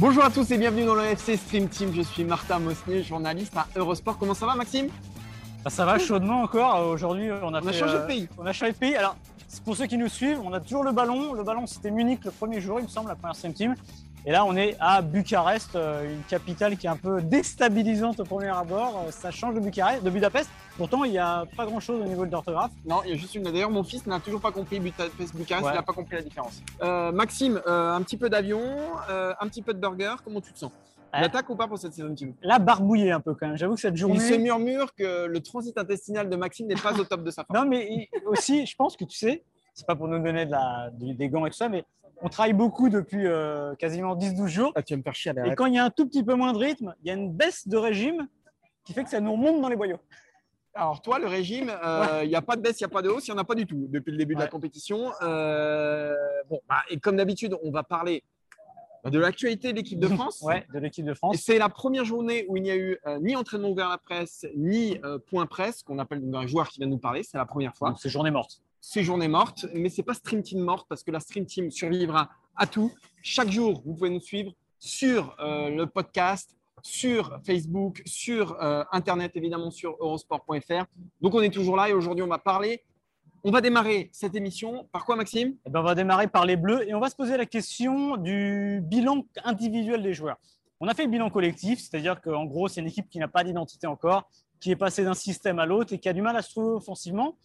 Bonjour à tous et bienvenue dans le FC Stream Team. Je suis Martin Mosnier, journaliste à Eurosport. Comment ça va, Maxime? Bah, ça va chaudement encore. Euh, Aujourd'hui, on a, On a changé de euh, pays. On a changé de pays. Alors, pour ceux qui nous suivent, on a toujours le ballon. Le ballon, c'était Munich le premier jour, il me semble, la première Stream Team. Et là, on est à Bucarest, euh, une capitale qui est un peu déstabilisante au premier abord. Euh, Ça change de Bucarest, de Budapest. Pourtant, il n'y a pas grand-chose au niveau de l'orthographe. Non, il y a juste une. D'ailleurs, mon fils n'a toujours pas compris Budapest Bucarest, Ouais. il n'a pas compris la différence. Euh, Maxime, euh, un petit peu d'avion, euh, un petit peu de burger, comment tu te sens? L'attaque ou pas pour cette saison team? Là, barbouillé un peu quand même. J'avoue que cette journée. Il se murmure que le transit intestinal de Maxime n'est pas au top de sa forme. Non, mais aussi, je pense que tu sais, c'est pas pour nous donner de la, du- des gants et tout ça, mais on travaille beaucoup depuis euh, quasiment 10-12 jours. Ah, tu vas me faire chier Et quand il y a un tout petit peu moins de rythme, il y a une baisse de régime qui fait que ça nous remonte dans les boyaux. Alors toi, le régime, euh, il n'y a pas de baisse, il n'y a pas de hausse, il n'y en a pas du tout depuis le début de la compétition. Euh, bon, bah, et comme d'habitude, on va parler de l'actualité de l'équipe de France. Ouais, de l'équipe de France. c'est la première journée où il n'y a eu euh, ni entraînement ouvert à la presse, ni euh, point presse, qu'on appelle donc un joueur qui vient nous parler. C'est la première fois. C'est journée morte. C'est journée morte, mais c'est pas Stream Team morte parce que la Stream Team survivra à tout. Chaque jour, vous pouvez nous suivre sur euh, le podcast, sur Facebook, sur euh, Internet, évidemment sur eurosport.fr. Donc on est toujours là et aujourd'hui, on va parler. On va démarrer cette émission. Par quoi, Maxime? Eh ben, on va démarrer par les Bleus et on va se poser la question du bilan individuel des joueurs. On a fait le bilan collectif, c'est-à-dire qu'en gros, c'est une équipe qui n'a pas d'identité encore, qui est passée d'un système à l'autre et qui a du mal à se trouver offensivement.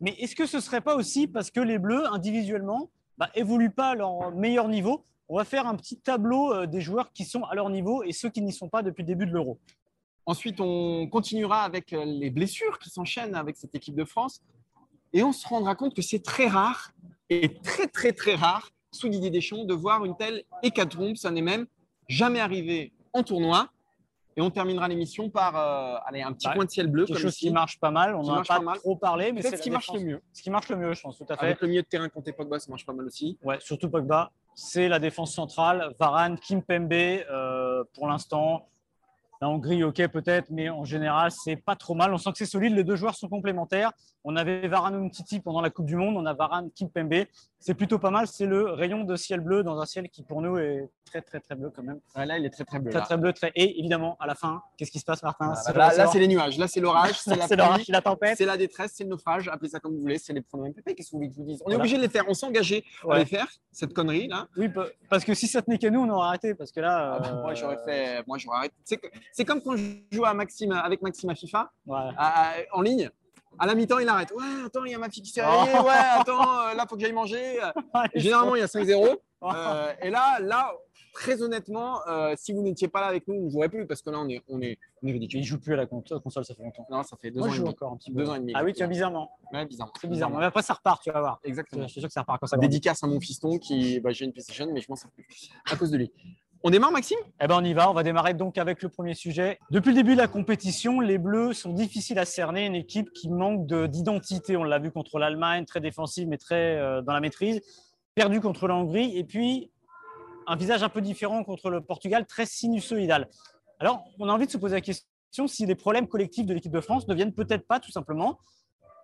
Mais est-ce que ce ne serait pas aussi parce que les Bleus, individuellement, bah, évoluent pas à leur meilleur niveau? On va faire un petit tableau euh, des joueurs qui sont à leur niveau et ceux qui n'y sont pas depuis le début de l'Euro. Ensuite, on continuera avec euh, les blessures qui s'enchaînent avec cette équipe de France. Et on se rendra compte que c'est très rare, et très très très rare, sous Didier Deschamps, de voir une telle hécatombe. Ça n'est même jamais arrivé en tournoi. Et on terminera l'émission par euh, allez, un petit Ouais. point de ciel bleu. Quelque comme chose ici. qui marche pas mal. On n'en a pas, trop parlé, mais c'est ce qui marche le mieux. Ce qui marche le mieux, je pense, tout à fait. Avec le milieu de terrain contre Pogba, ça marche pas mal aussi. Ouais, surtout Pogba. C'est la défense centrale. Varane, Kimpembe, euh, pour l'instant. La Hongrie, ok, peut-être, mais en général, c'est pas trop mal. On sent que c'est solide. Les deux joueurs sont complémentaires. On avait Varane Umtiti pendant la Coupe du Monde. On a Varane Kimpembe. C'est plutôt pas mal. C'est le rayon de ciel bleu dans un ciel qui, pour nous, est très, très, très bleu quand même. Ouais, là, il est très très bleu. Très, là. très bleu. Très... Et évidemment, à la fin, qu'est-ce qui se passe, Martin? C'est là, là, c'est les nuages. Là, c'est l'orage. C'est la tempête. C'est la détresse, c'est le naufrage. Appelez ça comme vous voulez. C'est les pronoms MPP. Qu'est-ce que vous voulez que je vous dise On est Voilà. obligé de les faire. On s'est engagé à les faire, cette connerie là. Oui, parce que si ça tenait qu'à nous, on aurait arrêté. Parce que là. Ah bah, euh, moi, j'aurais fait. Moi, j'aurais arrêté. C'est comme quand je joue à Maxime, avec Maxime à FIFA, ouais. à- à- en ligne. À la mi-temps, il arrête. Ouais, attends, il y a ma fille qui s'est Oh. réveillée. Ouais, attends, euh, là, faut que j'aille manger. Et Généralement, il y a 5-0. Euh, et là, là, très honnêtement, euh, si vous n'étiez pas là avec nous, on ne jouerait plus parce que là, on est, on est, on est Il ridicule. joue plus à la con- console, ça fait longtemps. Non, ça fait deux Moi, ans je et joue encore un petit peu. Deux ans et demi. Ah oui, tu as bizarrement. Ouais, bizarrement. C'est bizarrement. Mais après, ça repart, tu vas voir. Exactement. Je suis sûr que ça repart quand ça. Dédicace à mon fiston qui, bah, j'ai une PlayStation, mais je m'en sers plus à cause de lui. On démarre, Maxime? Eh ben, on y va. On va démarrer donc avec le premier sujet. Depuis le début de la compétition, les Bleus sont difficiles à cerner. Une équipe qui manque de- d'identité. On l'a vu contre l'Allemagne, très défensive, mais très euh, dans la maîtrise. Perdu contre la Hongrie. Et puis, un visage un peu différent contre le Portugal, très sinusoïdal. Alors, on a envie de se poser la question si les problèmes collectifs de l'équipe de France ne viennent peut-être pas tout simplement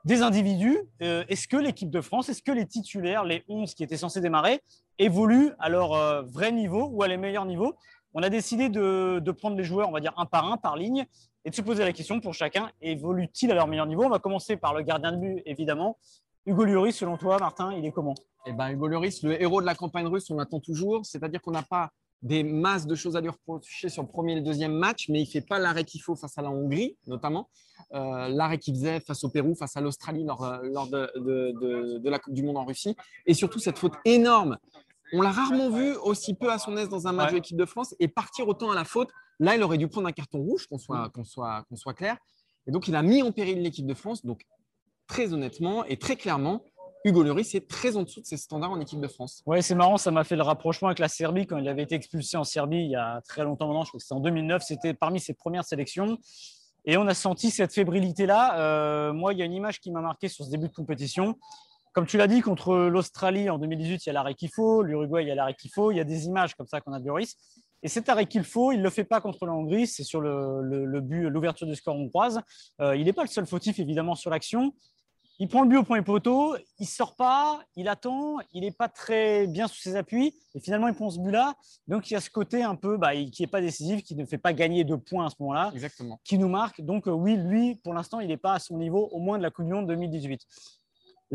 des individus. Euh, est-ce que l'équipe de France, est-ce que les titulaires, les 11 qui étaient censés démarrer, évoluent à leur vrai niveau ou à les meilleurs niveaux On a décidé de, prendre les joueurs, on va dire un par un, par ligne, et de se poser la question pour chacun, évolue-t-il à leur meilleur niveau? On va commencer par le gardien de but, évidemment. Hugo Lloris, selon toi, Martin, il est comment? Eh ben, Hugo Lloris, le héros de la campagne russe, on l'attend toujours. C'est-à-dire qu'on n'a pas des masses de choses à lui reprocher sur le premier et le deuxième match, mais il ne fait pas l'arrêt qu'il faut face à la Hongrie, notamment. Euh, l'arrêt qu'il faisait face au Pérou, face à l'Australie lors, euh, de la Coupe du Monde en Russie. Et surtout, cette faute énorme on l'a rarement vu aussi peu à son aise dans un match Ouais. de l'équipe de France et partir autant à la faute. Là, il aurait dû prendre un carton rouge, qu'on soit, qu'on soit, qu'on soit clair. Et donc, il a mis en péril l'équipe de France. Donc, très honnêtement et très clairement, Hugo Lloris est très en dessous de ses standards en équipe de France. Ouais, c'est marrant, ça m'a fait le rapprochement avec la Serbie quand il avait été expulsé en Serbie il y a très longtemps maintenant, je crois que c'était en 2009, c'était parmi ses premières sélections. Et on a senti cette fébrilité-là. Euh, moi, il y a une image qui m'a marqué sur ce début de compétition. Comme tu l'as dit, contre l'Australie en 2018, il y a l'arrêt qu'il faut, l'Uruguay, il y a l'arrêt qu'il faut. Il y a des images comme ça qu'on a de Lloris. Et cet arrêt qu'il faut, il ne le fait pas contre la Hongrie, c'est sur le, le- le but, l'ouverture du score hongroise. Euh, il n'est pas le seul fautif, évidemment, sur l'action. Il prend le but au premier poteau, il sort pas, il attend, il n'est pas très bien sous ses appuis, et finalement il prend ce but-là. Donc il y a ce côté un peu bah, qui n'est pas décisif, qui ne fait pas gagner de points à ce moment-là, Exactement. qui nous marque. Donc euh, oui, lui, pour l'instant, il n'est pas à son niveau, au moins de la Coupe du Monde 2018.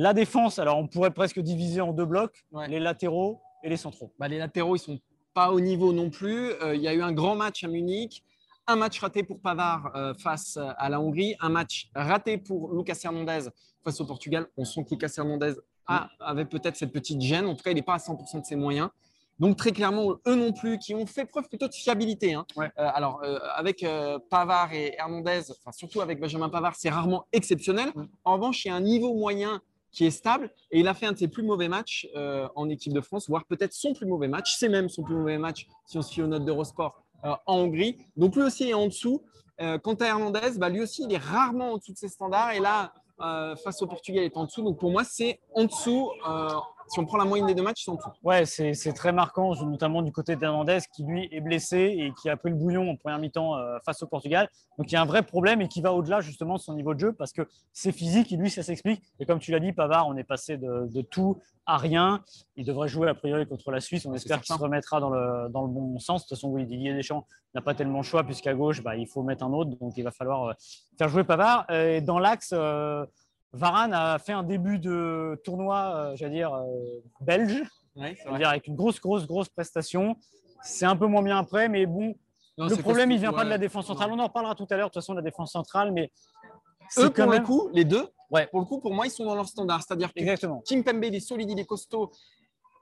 La défense, alors on pourrait presque diviser en deux blocs, Ouais. les latéraux et les centraux. Bah, les latéraux, ils sont pas au niveau non plus. Euh, il y a eu un grand match à Munich, un match raté pour Pavard euh, face à la Hongrie, un match raté pour Lucas Hernandez face au Portugal. On sent que Lucas Hernandez a- avait peut-être cette petite gêne. En tout cas, il n'est pas à 100% de ses moyens. Donc très clairement, eux non plus, qui ont fait preuve plutôt de fiabilité. hein. Ouais. Euh, alors euh, avec euh, Pavard et Hernandez, enfin surtout avec Benjamin Pavard, c'est rarement exceptionnel. En revanche, il y a un niveau moyen qui est stable et il a fait un de ses plus mauvais matchs euh, en équipe de France, voire peut-être son plus mauvais match. C'est même son plus mauvais match si on se fie aux notes d'Eurosport euh, en Hongrie. Donc lui aussi est en dessous. Euh, quant à Hernandez, bah, lui aussi il est rarement en dessous de ses standards et là euh, face au Portugal il est en dessous. Donc pour moi c'est en dessous. Si on prend la moyenne des deux matchs, c'est en dessous. Ouais, c'est très marquant, notamment du côté d'Hernandez, qui lui est blessé et qui a pris le bouillon en première mi-temps euh, face au Portugal. Donc il y a un vrai problème et qui va au-delà justement de son niveau de jeu parce que c'est physique et lui, ça s'explique. Et comme tu l'as dit, Pavard, on est passé de, de tout à rien. Il devrait jouer a priori contre la Suisse. On espère qu'il se remettra dans le, dans le bon sens. De toute façon, oui, Didier Deschamps n'a pas tellement le choix puisqu'à gauche, bah, il faut mettre un autre. Donc il va falloir euh, faire jouer Pavard. Et dans l'axe, euh, Varane a fait un début de tournoi, euh, j'allais dire, euh, belge. Dire, avec une grosse, grosse, grosse prestation. C'est un peu moins bien après, mais bon, Non, le problème, il vient pas de la défense centrale. Non. On en reparlera tout à l'heure, de toute façon, de la défense centrale, mais Eux, quand pour même. le coup, les deux, Ouais. pour le coup, pour moi, ils sont dans leur standard. C'est-à-dire que Exactement. Kim Pembe, il est solide, il est costaud.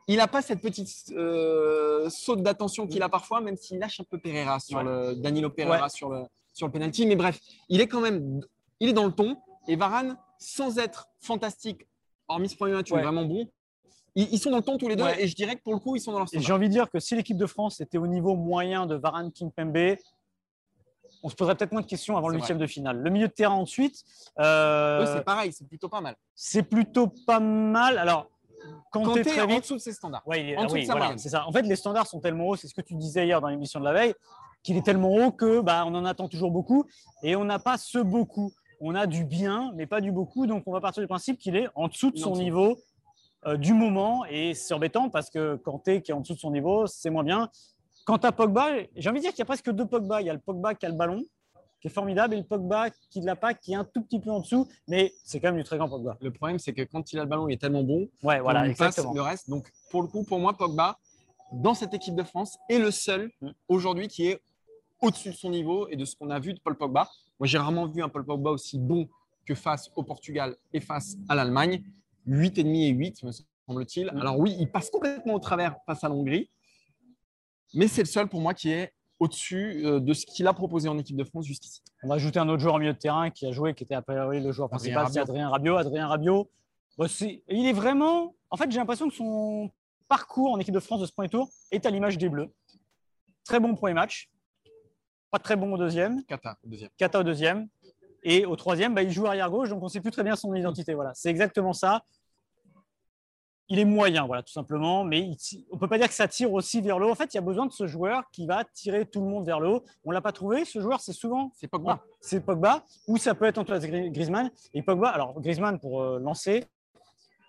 Il n'a pas cette petite euh, saute d'attention qu'il a parfois, même s'il lâche un peu Pereira sur Ouais. le Danilo Pereira sur le sur le penalty. Mais bref, il est quand même, il est dans le ton. Et Varane, sans être fantastique, hormis ce premier match, Ouais. vraiment bon. Ils, ils sont dans le ton tous les deux. Ouais. Et je dirais que pour le coup, ils sont dans leur j'ai standard. envie de dire que si l'équipe de France était au niveau moyen de Varane Kimpembe, on se poserait peut-être moins de questions avant le huitième de finale. Le milieu de terrain ensuite, euh, Eux, c'est pareil, c'est plutôt pas mal. c'est plutôt pas mal. Alors, quand tu es très est en vite, dessous de ses standards. Ouais, il est- En dessous oui, de sa voilà, c'est ça. En fait, les standards sont tellement hauts, c'est ce que tu disais hier dans l'émission de la veille, qu'il est tellement haut que bah, on en attend toujours beaucoup et on n'a pas ce beaucoup. On a du bien, mais pas du beaucoup. Donc, on va partir du principe qu'il est en dessous de Il son niveau euh, du moment et c'est embêtant parce que Kanté qui est en dessous de son niveau, c'est moins bien. Quant à Pogba, j'ai envie de dire qu'il y a presque deux Pogba. Il y a le Pogba qui a le ballon, qui est formidable, et le Pogba qui ne l'a pas, qui est un tout petit peu en dessous, mais c'est quand même du très grand Pogba. Le problème, c'est que quand il a le ballon, il est tellement bon Ouais, voilà, lui passe le reste. Donc, pour le coup, pour moi, Pogba, dans cette équipe de France, est le seul Mm. aujourd'hui qui est au-dessus de son niveau et de ce qu'on a vu de Paul Pogba. Moi, j'ai rarement vu un Paul Pogba aussi bon que face au Portugal et face à l'Allemagne. 8,5 et 8, me semble-t-il. Mm. Alors oui, il passe complètement au travers face à l'Hongrie, mais c'est le seul pour moi qui est au-dessus euh, de ce qu'il a proposé en équipe de France jusqu'ici. On va ajouter un autre joueur au milieu de terrain qui a joué, qui était a priori le joueur Adrien principal, c'est. Adrien Rabiot. Adrien Rabiot, bah, il est vraiment. En fait, j'ai l'impression que son parcours en équipe de France de ce premier tour est à l'image des Bleus. Très bon premier match, pas très bon au deuxième, Kata, deuxième. Kata au deuxième, et au troisième, bah, il joue arrière gauche, donc on ne sait plus très bien son identité. Voilà, c'est exactement ça. Il est moyen, voilà, tout simplement, mais il on ne peut pas dire que ça tire aussi vers le haut. En fait, il y a besoin de ce joueur qui va tirer tout le monde vers le haut. On ne l'a pas trouvé. Ce joueur, c'est souvent C'est Pogba. ah, c'est Pogba, ou ça peut être Antoine Gri- Griezmann. Et Pogba, alors Griezmann pour euh, lancer,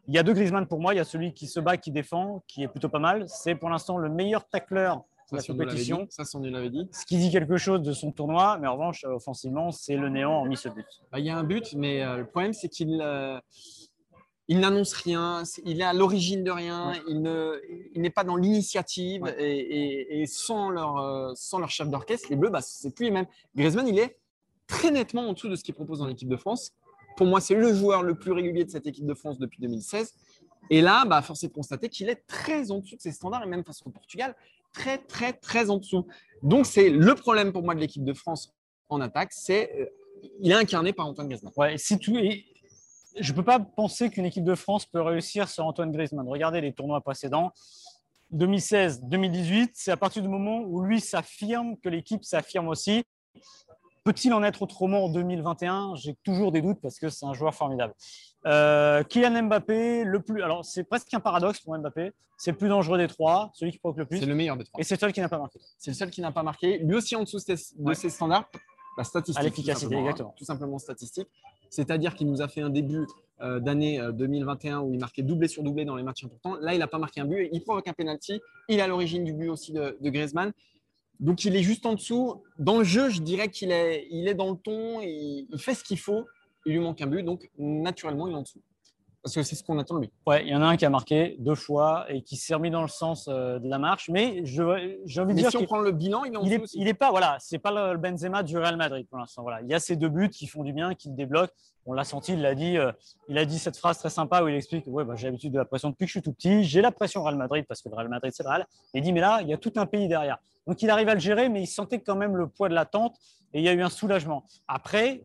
il y a deux Griezmann pour moi. Il y a celui qui se bat, qui défend, qui est plutôt pas mal. C'est pour l'instant le meilleur tacleur la si compétition, dit. Ça, si on l'avait dit. ce qui dit quelque chose de son tournoi. Mais en revanche, euh, offensivement, c'est le néant en mis ce but. Bah, il y a un but, mais euh, le problème, c'est qu'il euh, il n'annonce rien. Il est à l'origine de rien. Il ne- il n'est pas dans l'initiative. Ouais. Et, et- et sans, leur, sans leur chef d'orchestre, les Bleus, bah, c'est plus les mêmes. Griezmann, il est très nettement en dessous de ce qu'il propose dans l'équipe de France. Pour moi, c'est le joueur le plus régulier de cette équipe de France depuis 2016. Et là, bah, force est de constater qu'il est très en dessous de ses standards, et même face au Portugal, très, très, très en dessous. Donc, c'est le problème pour moi de l'équipe de France en attaque, c'est euh, il est incarné par Antoine Griezmann. Ouais, si je ne peux pas penser qu'une équipe de France peut réussir sur Antoine Griezmann. Regardez les tournois précédents. 2016, 2018, c'est à partir du moment où lui s'affirme que l'équipe s'affirme aussi. Peut-il en être autrement en 2021 J'ai toujours des doutes parce que c'est un joueur formidable. Euh, Kylian Mbappé, le plus. Alors, c'est presque un paradoxe pour Mbappé. C'est le plus dangereux des trois, celui qui provoque le plus. C'est le meilleur des trois. Et c'est le seul qui n'a pas marqué. C'est le seul qui n'a pas marqué. Lui aussi en dessous de ses standards. La statistique. À l'efficacité, tout exactement. Hein, tout simplement statistique. C'est-à-dire qu'il nous a fait un début euh, d'année 2021 euh, où il marquait doublé sur doublé dans les matchs importants. Là, il n'a pas marqué un but. Il provoque un penalty. Il est à l'origine du but aussi de, de Griezmann. Donc il est juste en dessous. Dans le jeu, je dirais qu'il est, il est dans le ton, il, il fait ce qu'il faut. Il lui manque un but, donc naturellement, il est en dessous. Parce que c'est ce qu'on attend de lui. Ouais, il y en a un qui a marqué deux fois et qui s'est remis dans le sens euh, de la marche. Mais j'ai envie de dire si on prend le bilan, il est en il est, aussi. il est pas, voilà, c'est pas le Benzema du Real Madrid pour l'instant. Voilà, il y a ces deux buts qui font du bien, qui le débloquent. On l'a senti, il l'a dit, euh, il a dit cette phrase très sympa où il explique, ouais, bah, j'ai l'habitude de la pression depuis que je suis tout petit. J'ai la pression Real Madrid parce que le Real Madrid c'est le Real. Et il dit, mais là, il y a tout un pays derrière. Donc il arrive à le gérer, mais il sentait quand même le poids de l'attente et il y a eu un soulagement. Après,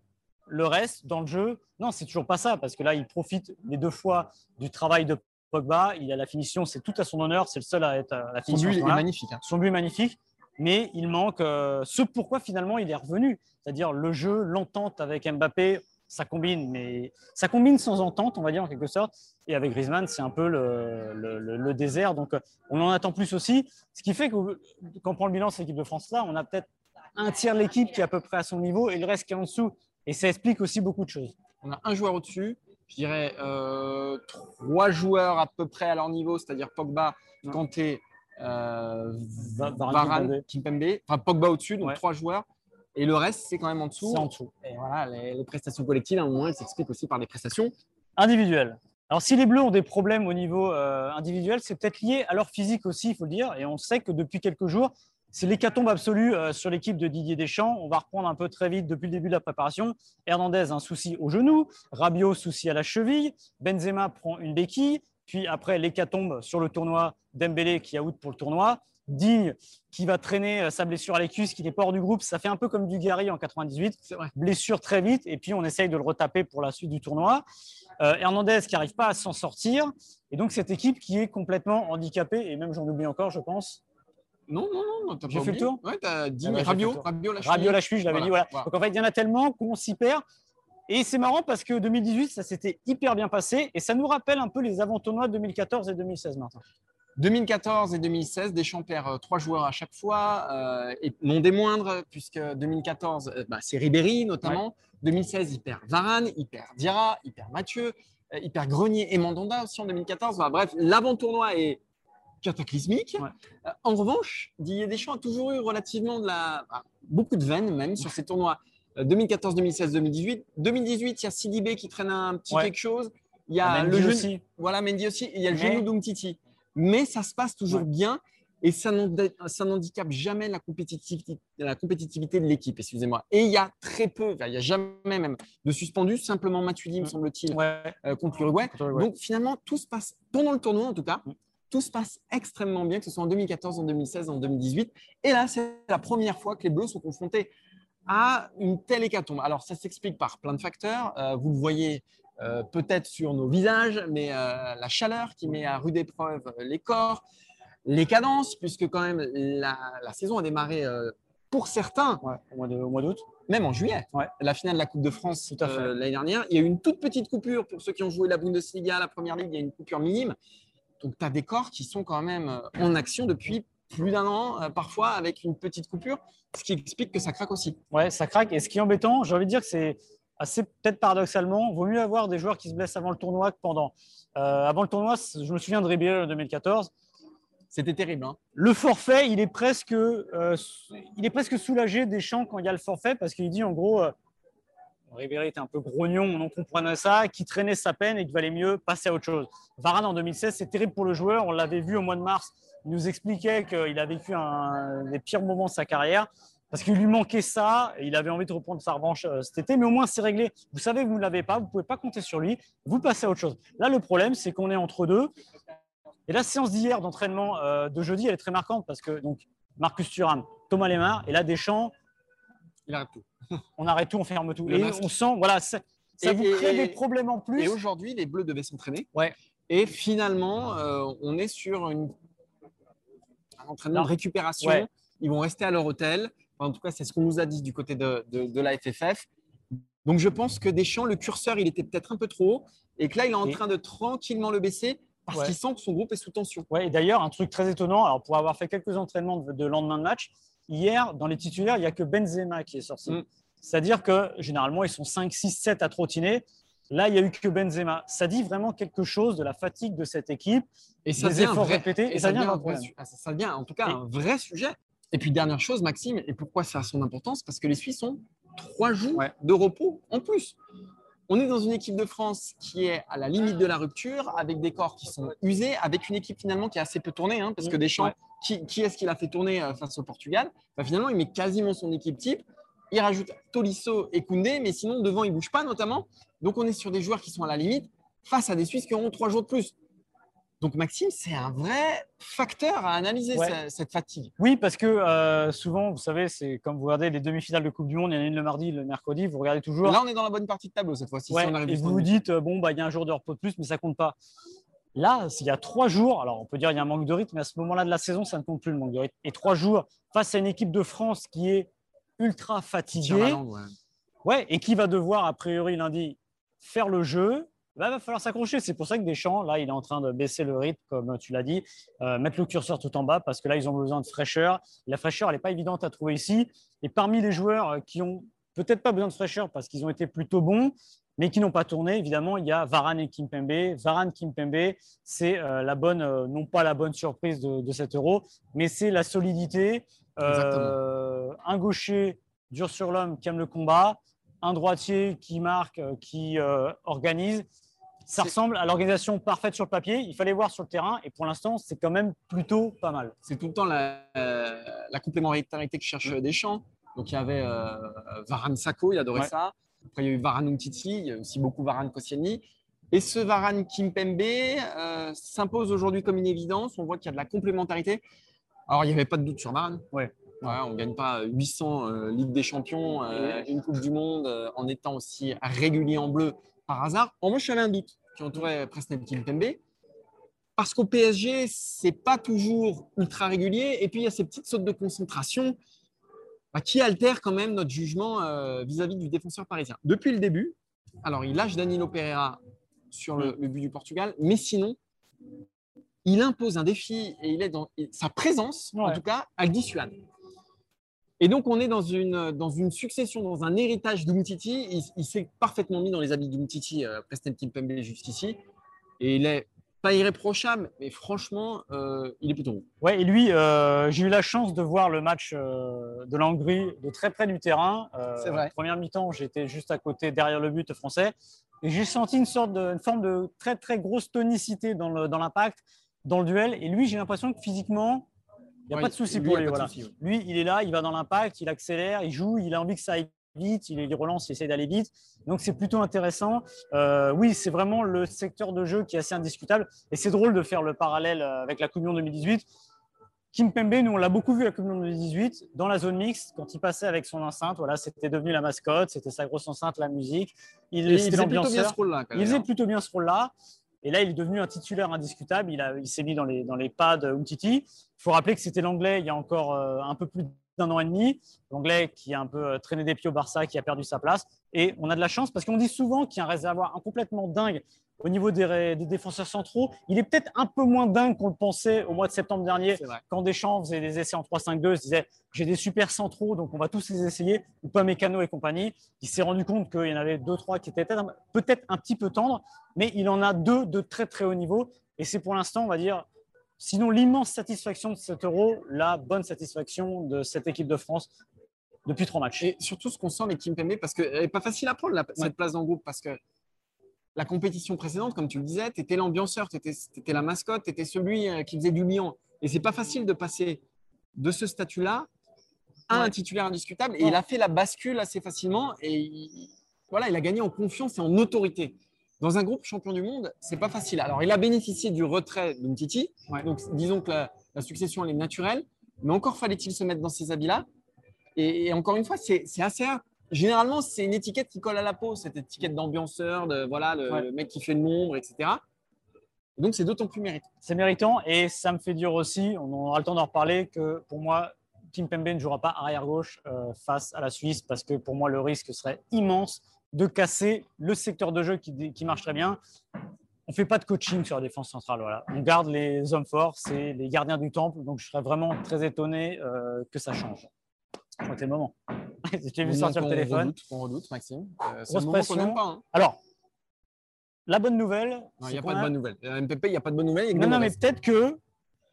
le reste dans le jeu, non, c'est toujours pas ça parce que là, il profite les deux fois du travail de Pogba. Il a la finition, c'est tout à son honneur. C'est le seul à être à la Son finition. à but ce est magnifique. hein. Son but est magnifique, mais il manque euh, ce pourquoi finalement il est revenu, c'est-à-dire le jeu, l'entente avec Mbappé. Ça combine, mais ça combine sans entente, on va dire en quelque sorte. Et avec Griezmann, c'est un peu le, le- le- le désert. Donc, euh, on en attend plus aussi. Ce qui fait que quand on prend le bilan de cette équipe de France-là, on a peut-être un tiers de l'équipe qui est à peu près à son niveau et le reste qui est en dessous. Et ça explique aussi beaucoup de choses. On a un joueur au-dessus. Je dirais euh, trois joueurs à peu près à leur niveau, c'est-à-dire Pogba, Ouais. Kanté, euh, Va- Varane, Kimpembe. Enfin, Pogba au-dessus, donc Ouais. trois joueurs. Et le reste, c'est quand même en dessous. C'est en dessous. Et voilà, les, les prestations collectives, à un moment, elles s'expliquent aussi par des prestations. individuel. Alors, si les Bleus ont des problèmes au niveau euh, individuel, c'est peut-être lié à leur physique aussi, il faut le dire. Et on sait que depuis quelques jours, c'est l'hécatombe absolue euh, sur l'équipe de Didier Deschamps. On va reprendre un peu très vite depuis le début de la préparation. Hernandez, un souci au genou. Rabiot, souci à la cheville. Benzema prend une béquille. Puis après, l'hécatombe sur le tournoi. Dembélé qui est out pour le tournoi. Digne qui va traîner euh, sa blessure à les cuisses, qui n'est pas hors du groupe. Ça fait un peu comme du Gary en 98 C'est vrai. blessure très vite et puis on essaye de le retaper pour la suite du tournoi. Euh, Hernandez qui n'arrive pas à s'en sortir et donc cette équipe qui est complètement handicapée et même j'en oublie encore je pense. Non, non, non, J'ai fait le tour Ouais, t'as dit Ah bah, j'ai fait Rabiot, le tour. Rabiot, la cheville. Rabiot la cheville, je l'avais Voilà, dit voilà. voilà. Donc en fait il y en a tellement qu'on s'y perd et c'est marrant parce que 2018 ça s'était hyper bien passé et ça nous rappelle un peu les avant-tournois de 2014 et 2016 Martin. 2014 et 2016, Deschamps perd euh, trois joueurs à chaque fois, euh, et non des moindres, puisque 2014, euh, bah, c'est Ribéry notamment. 2016, il perd Varane, il perd Diarra, il perd Mathieu, euh, il perd Grenier et Mandanda aussi en 2014. Bah, bref, l'avant-tournoi est cataclysmique. Ouais. Euh, en revanche, Didier Deschamps a toujours eu relativement de la, bah, beaucoup de veine même sur ces tournois. Euh, 2014, 2016, 2018. 2018, il y a Sidibé qui traîne un petit Ouais. quelque chose. Il y a Mendy le jeu, aussi. voilà, Mendy aussi. Il y a le genou d'Umtiti. Mais ça se passe toujours Ouais. bien et ça n'hand- ça n'handicape jamais la compétitivité, la compétitivité de l'équipe, excusez-moi. Et il y a très peu, il n'y a jamais même de suspendus, simplement Matuidi, me Mm. semble-t-il, Ouais. euh, contre l'Uruguay. Contre l'Uruguay. Donc finalement, tout se passe, pendant le tournoi en tout cas, Mm. Tout se passe extrêmement bien, que ce soit en 2014, en 2016, en 2018. Et là, c'est la première fois que les Bleus sont confrontés à une telle hécatombe. Alors, ça s'explique par plein de facteurs. Euh, vous le voyez euh, peut-être sur nos visages, mais euh, la chaleur qui met à rude épreuve les corps, les cadences, puisque quand même la, la saison a démarré pour certains, Ouais, au mois d'août. même en juillet. Ouais. La finale de la Coupe de France euh, l'année dernière, il y a eu une toute petite coupure pour ceux qui ont joué la Bundesliga, la Première Ligue, il y a une coupure minime. Donc, tu as des corps qui sont quand même euh, en action depuis plus d'un an, euh, parfois avec une petite coupure, ce qui explique que ça craque aussi. Ouais, ça craque. Et ce qui est embêtant, j'ai envie de dire que c'est assez peut-être paradoxalement, vaut mieux avoir des joueurs qui se blessent avant le tournoi que pendant. Euh, avant le tournoi, je me souviens de Ribéry en 2014. C'était terrible. hein. Le forfait, il est presque, euh, il est presque soulagé des champs quand il y a le forfait parce qu'il dit en gros, euh, Ribéry était un peu grognon, on en comprenait ça, qui traînait sa peine et qu'il valait mieux passer à autre chose. Varane en 2016, c'est terrible pour le joueur. On l'avait vu au mois de mars. Il nous expliquait qu'il a vécu un des pires moments de sa carrière parce qu'il lui manquait ça, il avait envie de reprendre sa revanche euh, cet été, mais au moins c'est réglé. Vous savez, vous ne l'avez pas, vous ne pouvez pas compter sur lui, vous passez à autre chose. Là, le problème, c'est qu'on est entre deux. Et la séance d'hier d'entraînement euh, de jeudi, elle est très marquante parce que donc, Marcus Thuram, Thomas Lemar, et là, Deschamps, Il arrête tout. on arrête tout, on ferme tout. Le et masque. on sent, voilà, ça, ça Et- vous crée et- des problèmes en plus. Et aujourd'hui, les Bleus devaient s'entraîner. Ouais. Et finalement, euh, on est sur une... un entraînement Non. de récupération. Ouais. Ils vont rester à leur hôtel. Enfin, en tout cas, c'est ce qu'on nous a dit du côté de, de- de la FFF. Donc, je pense que Deschamps, le curseur, il était peut-être un peu trop haut. Et que là, il est en Et- train de tranquillement le baisser parce Ouais. qu'il sent que son groupe est sous tension. Ouais, et d'ailleurs, un truc très étonnant, alors pour avoir fait quelques entraînements de, de lendemain de match, hier, dans les titulaires, il n'y a que Benzema qui est sorti. Mm. C'est-à-dire que généralement, ils sont 5, 6, 7 à trottiner. Là, il n'y a eu que Benzema. Ça dit vraiment quelque chose de la fatigue de cette équipe, Et ça des efforts vrai- répétés, et, ça devient devient un un vrai problème. su- ah, ça, ça devient en tout cas Et- un vrai sujet. Et puis, dernière chose, Maxime, et pourquoi ça a son importance? Parce que les Suisses ont trois jours Ouais. de repos en plus. On est dans une équipe de France qui est à la limite de la rupture, avec des corps qui sont usés, avec une équipe finalement qui a assez peu tourné, hein, parce que Mm, Deschamps, ouais. qui, qui est-ce qu'il a fait tourner euh, face au Portugal? Bah, Finalement, il met quasiment son équipe type. Il rajoute Tolisso et Koundé, mais sinon, devant, il ne bouge pas notamment. Donc, on est sur des joueurs qui sont à la limite face à des Suisses qui auront trois jours de plus. Donc, Maxime, c'est un vrai facteur à analyser, Ouais. cette fatigue. Oui, parce que euh, souvent, vous savez, c'est comme vous regardez les demi-finales de Coupe du Monde, il y en a une le mardi, le mercredi, vous regardez toujours. Là, on est dans la bonne partie de tableau cette fois-ci. Ouais, et vous vous dites, euh, bon, bah, il y a un jour de repos de plus, mais ça compte pas. Là, s'il y a trois jours, alors on peut dire qu'il y a un manque de rythme, mais à ce moment-là de la saison, ça ne compte plus le manque de rythme. Et trois jours face à une équipe de France qui est ultra fatiguée, langue, ouais. ouais, et qui va devoir, a priori, lundi, faire le jeu, bah, va falloir s'accrocher. C'est pour ça que Deschamps, là, il est en train de baisser le rythme, comme tu l'as dit, euh, mettre le curseur tout en bas, parce que là, ils ont besoin de fraîcheur. La fraîcheur, elle n'est pas évidente à trouver ici. Et parmi les joueurs euh, qui ont peut-être pas besoin de fraîcheur parce qu'ils ont été plutôt bons, mais qui n'ont pas tourné, évidemment, il y a Varane et Kimpembe. Varane, Kimpembe, c'est euh, la bonne, euh, non pas la bonne surprise de, de cet euro, mais c'est la solidité. Un gaucher dur sur l'homme qui aime le combat, un droitier qui marque, qui euh, organise. Ça ressemble à l'organisation parfaite sur le papier. Il fallait voir sur le terrain et pour l'instant, c'est quand même plutôt pas mal. C'est tout le temps la, euh, la complémentarité que cherche Deschamps. Donc, il y avait euh, Varane Sako, il adorait Ouais. ça. Après, il y a eu Varane Umtiti, il y a aussi beaucoup Varane Koscielny. Et ce Varane Kimpembe euh, s'impose aujourd'hui comme une évidence. On voit qu'il y a de la complémentarité. Alors, il n'y avait pas de doute sur Varane. Ouais. Ouais, on ne gagne pas 800 euh, Ligue des Champions, euh, une Coupe du Monde euh, en étant aussi régulier en bleu par hasard. En revanche, j'avais un doute qui entourait Presnel Kimpembe. Parce qu'au PSG, c'est pas toujours ultra régulier. Et puis, il y a ces petites sautes de concentration bah, qui altèrent quand même notre jugement euh, vis-à-vis du défenseur parisien. Depuis le début, alors il lâche Danilo Pereira sur le, le but du Portugal, mais sinon, il impose un défi et il est dans sa présence, en tout cas, à le dissuade. Et donc, on est dans une, dans une succession, dans un héritage d'Umtiti. Il, il s'est parfaitement mis dans les habits d'Umtiti, euh, Preston Kimpembe jusqu'ici. Et il est pas irréprochable, mais franchement, euh, il est plutôt bon. Ouais, et lui, euh, j'ai eu la chance de voir le match euh, de la Hongrie de très près du terrain. Euh, C'est vrai. Première mi-temps, j'étais juste à côté, derrière le but français. Et j'ai senti une sorte de, une forme de très très grosse tonicité dans l'impact, dans, le duel. Et lui, j'ai l'impression que physiquement, n'y a Ouais, pas de souci lui, pour il lui. Voilà. souci. Lui, il est là, il va dans l'impact, il accélère, il joue, il a envie que ça aille vite, il, il relance, il essaie d'aller vite. Donc c'est plutôt intéressant. Euh, oui, c'est vraiment le secteur de jeu qui est assez indiscutable. Et c'est drôle de faire le parallèle euh, avec la Coupe du Monde 2018. Kim Pembe, nous on l'a beaucoup vu à la Coupe du Monde 2018 dans la zone mixte quand il passait avec son enceinte. Voilà, c'était devenu la mascotte, c'était sa grosse enceinte, la musique. Il, il faisait plutôt bien ce rôle-là. quand Il faisait hein. plutôt bien ce rôle-là. Et là, il est devenu un titulaire indiscutable. Il, s'est mis dans les, dans pas de Umtiti. Il faut rappeler que c'était l'anglais il y a encore euh, un peu plus d'un an et demi. L'anglais qui a un peu euh, traîné des pieds au Barça, qui a perdu sa place. Et on a de la chance parce qu'on dit souvent qu'il y a un réservoir complètement dingue au niveau des, des défenseurs centraux. Il est peut-être un peu moins dingue qu'on le pensait au mois de septembre dernier quand Deschamps faisait des essais en 3-5-2, il se disait j'ai des super centraux, donc on va tous les essayer, ou pas Mécano et compagnie. Il s'est rendu compte qu'il y en avait deux, trois qui étaient peut-être un- peut-être un petit peu tendres, mais il en a deux de très très haut niveau. Et c'est pour l'instant, on va dire, sinon l'immense satisfaction de cet euro, la bonne satisfaction de cette équipe de France depuis trois matchs. Et surtout, ce qu'on sent avec Kimpembe, parce qu'elle n'est pas facile à prendre la- cette place dans le groupe, parce que la compétition précédente, comme tu le disais, tu étais l'ambianceur, tu étais, la mascotte, tu étais celui euh, qui faisait du lion. Et c'est pas facile de passer de ce statut-là un Ouais. titulaire indiscutable et Ouais. il a fait la bascule assez facilement et il, voilà, il a gagné en confiance et en autorité. Dans un groupe champion du monde, c'est pas facile. Alors, il a bénéficié du retrait d'Umtiti. Ouais. Donc, disons que la, la succession elle est naturelle, mais encore fallait-il se mettre dans ces habits-là. Et, et encore une fois, c'est assez. Généralement, c'est une étiquette qui colle à la peau, cette étiquette d'ambianceur, de voilà, le, Ouais. le mec qui fait de l'ombre, etc. Et donc, c'est d'autant plus méritant. C'est méritant et ça me fait dire aussi, on aura le temps d'en reparler, que pour moi, Kim Pembe ne jouera pas arrière gauche euh, face à la Suisse parce que pour moi, le risque serait immense de casser le secteur de jeu qui, qui marche très bien. On ne fait pas de coaching sur la défense centrale. Voilà. On garde les hommes forts, c'est les gardiens du temple. Donc je serais vraiment très étonné euh, que ça change. Je crois que c'est le moment. J'ai vu sortir le téléphone. redoute, qu'on redoute, Maxime. Euh, c'est le moment qu'on pression. n'aime pas. hein. Alors, la bonne nouvelle, Il n'y a qu'on pas de a- bonne nouvelle. Euh, MPP, il n'y a pas de bonne nouvelle. a Non, non, mais peut-être que,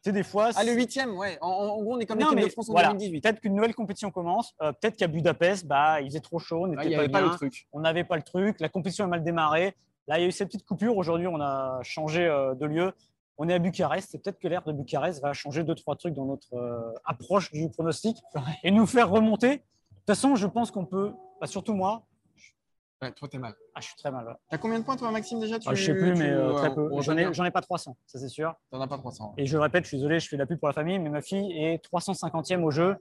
sais, des fois. Ah, le huitième, ouais. En, en gros, on est comme Non, l'équipe mais de France en voilà, 2018. Peut-être qu'une nouvelle compétition commence. euh, peut-être qu'à Budapest, bah, il faisait trop chaud, on Ah, Il n'y pas le truc. on n'avait pas le truc. La compétition a mal démarré. Là, il y a eu cette petite coupure. Aujourd'hui, on a changé euh, de lieu. On est à Bucarest. Et peut-être que l'air de Bucarest va changer deux, trois trucs dans notre euh, approche du pronostic et nous faire remonter. De toute façon, je pense qu'on peut, bah, surtout moi, Ouais, toi, t'es mal. ah, je suis très mal. ouais. T'as combien de points, toi, Maxime, déjà tu, Ah, je sais plus, tu- mais euh, très peu. J'en ai, ai pas 300, ça c'est sûr. T'en as pas 300. Et je le répète, je suis désolé, je fais de la pub pour la famille, mais ma fille est 350e au jeu,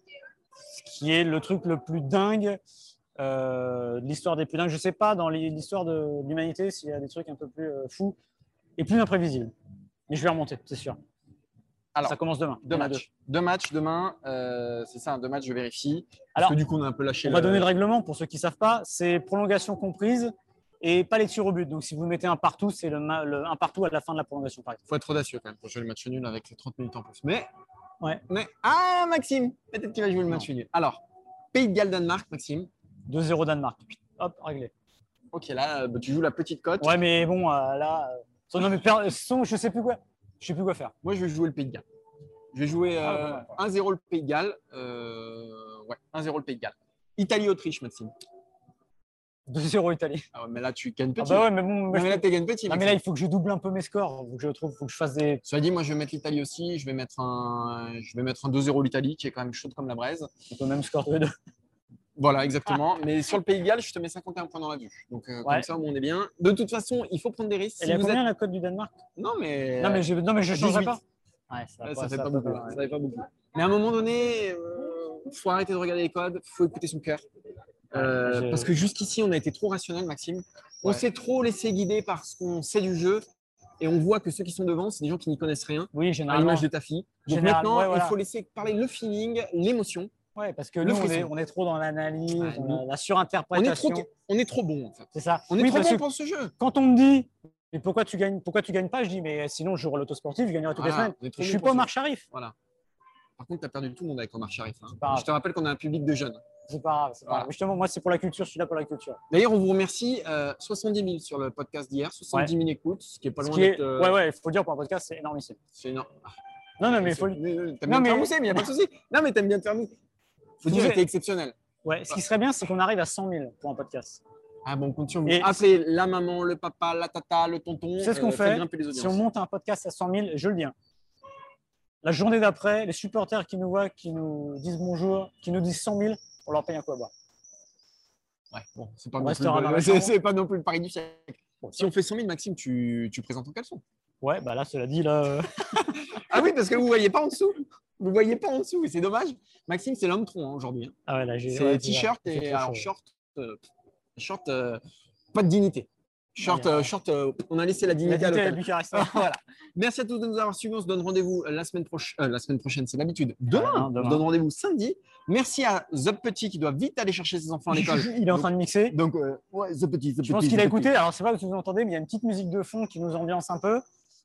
ce qui est le truc le plus dingue euh, de l'histoire des plus dingues. Je sais pas dans l'histoire de l'humanité s'il y a des trucs un peu plus euh, fous et plus imprévisibles. Mais je vais remonter, c'est sûr. Alors, ça commence demain. Deux Il matchs. Deux matchs demain. euh, c'est ça, deux matchs, je vérifie. Parce Alors, que du coup, on a un peu lâché. On va donner le règlement pour ceux qui ne savent pas. C'est prolongation comprise et pas les tirs au but. Donc si vous mettez un partout, c'est le, ma- le un partout à la fin de la prolongation, par exemple. faut être audacieux quand même pour jouer le match nul avec les 30 minutes en plus. Mais, Ouais. mais ah Maxime, peut-être qu'il va jouer le match nul. Alors, Pays de Galles Danemark, Maxime. 2-0 Danemark. Hop, réglé. Ok, là, euh, tu joues la petite cote. Ouais, mais bon, euh, là, son- non, mais per- son- je sais plus quoi. Je sais plus quoi faire. Moi, je vais jouer le Pays de Galles. Je vais jouer euh, Ah, ouais, 1-0 le Pays de Galles. Euh, ouais, 1-0 le Pays de Galles. Italie-Autriche, Maxime. 2-0 Italie. Ah ouais, mais là, tu gagnes Ah petit. bah ouais, mais bon, mais là, tu gagnes petit. Non, mais là, il faut que je double un peu mes scores. Faut que je trouve, faut que je fasse des. Cela dit, moi, je vais mettre l'Italie aussi. Je vais mettre un, je vais mettre un 2-0 l'Italie, qui est quand même chaude comme la braise. un peu même score les deux. Voilà, exactement. Mais sur le Pays de Galles, je te mets 51 points dans la vue. Donc, euh, comme Ouais. ça, on est bien. De toute façon, il faut prendre des risques. Elle Si est à vous combien êtes- la cote du Danemark? Non, mais. Non, mais je, non, mais je changerai 18. pas. Ouais, ça, Ouais, ça fait ça pas va beaucoup. Ça fait pas beaucoup. Mais à un moment donné, il faut arrêter de regarder les codes, faut écouter son cœur. Euh, parce que jusqu'ici, on a été trop rationnel, Maxime. On Ouais. s'est trop laissé guider par ce qu'on sait du jeu. Et on voit que ceux qui sont devant, c'est des gens qui n'y connaissent rien, Oui, à généralement. l'image de ta fille. Donc Général- maintenant, ouais, voilà. il faut laisser parler le feeling, l'émotion. Ouais, parce que nous, on est, on est trop dans l'analyse, nous- la, la On est, surinterprétation. trop, on est trop bon, en fait. C'est ça. On est Oui, trop parce bon pour ce jeu. quand on me dit, mais pourquoi tu gagnes, pourquoi tu gagnes pas? Je dis, mais sinon, je joue l'autosportif, je gagnerai toutes Voilà, les est semaines. trop Je suis pas Omar Sharif. Voilà. Par contre, tu as perdu tout le monde avec Omar Sharif. hein. Je te rappelle qu'on a un public de jeunes. C'est pas grave. c'est pas Voilà. grave. Justement, moi, c'est pour la culture. Je suis là pour la culture. D'ailleurs, on vous remercie. euh, 70 000 sur le podcast d'hier, 70 000 écoutes, ce qui est pas loin qui est, d'être. euh, ouais, ouais, il faut dire pour un podcast, c'est énormissime. C'est énorme. Non, non, mais il faut. T'aimes bien te faire mais- mousser, mais il n'y a pas de souci. Non, mais t'aimes bien te faire mousser. Faut dire que t'es exceptionnel. Ouais, ce qui serait bien, c'est qu'on arrive à 100 000 pour un podcast. Ah bon, vous. Et- Appelez la maman, le papa, la tata, le tonton. C'est ce qu'on euh, fait. grimper les Si on monte un podcast à 100 000, je le dis. hein. La journée d'après, les supporters qui nous voient, qui nous disent bonjour, qui nous disent 100 000, on leur paye un coup à boire. Ouais, bon, c'est pas, pas non plus le pari du siècle. Bon, Si on fait 100 000, Maxime, tu, tu présentes en caleçon. Ouais, bah là, cela dit, là. euh, Ah oui, parce que vous voyez pas en dessous. Vous voyez pas en dessous, et c'est dommage. Maxime, c'est l'homme tronc hein, aujourd'hui. hein. Ah ouais, là, j'ai. C'est ouais, t-shirt et alors short, euh, short, euh, pas de dignité. Short, Ouais, euh, short, euh, on a laissé la dignité à l'hôtel. Voilà. Merci à tous de nous avoir suivis. On se donne rendez-vous la semaine prochaine. la semaine prochaine, c'est l'habitude. Demain, Ouais, non, on demain. se donne rendez-vous samedi. Merci à The Petit qui doit vite aller chercher ses enfants à l'école. Il est en train de mixer. Donc, ouais, The Petit, The Je pense qu'il a écouté. Alors, c'est pas que vous entendez, mais il y a une petite musique de fond qui nous ambiance un peu.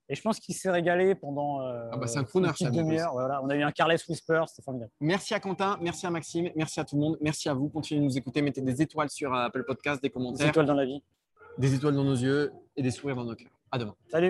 Et je pense qu'il s'est régalé pendant euh, Ah bah, un crooner, une demi-heure. Voilà, on a eu un Carless Whisper, c'était formidable. Merci à Quentin, merci à Maxime, merci à tout le monde, merci à vous. Continuez de nous écouter, mettez des étoiles sur euh, Apple Podcast, des Des commentaires, étoiles dans la vie. des étoiles dans nos yeux et des sourires dans nos cœurs. À demain. Salut.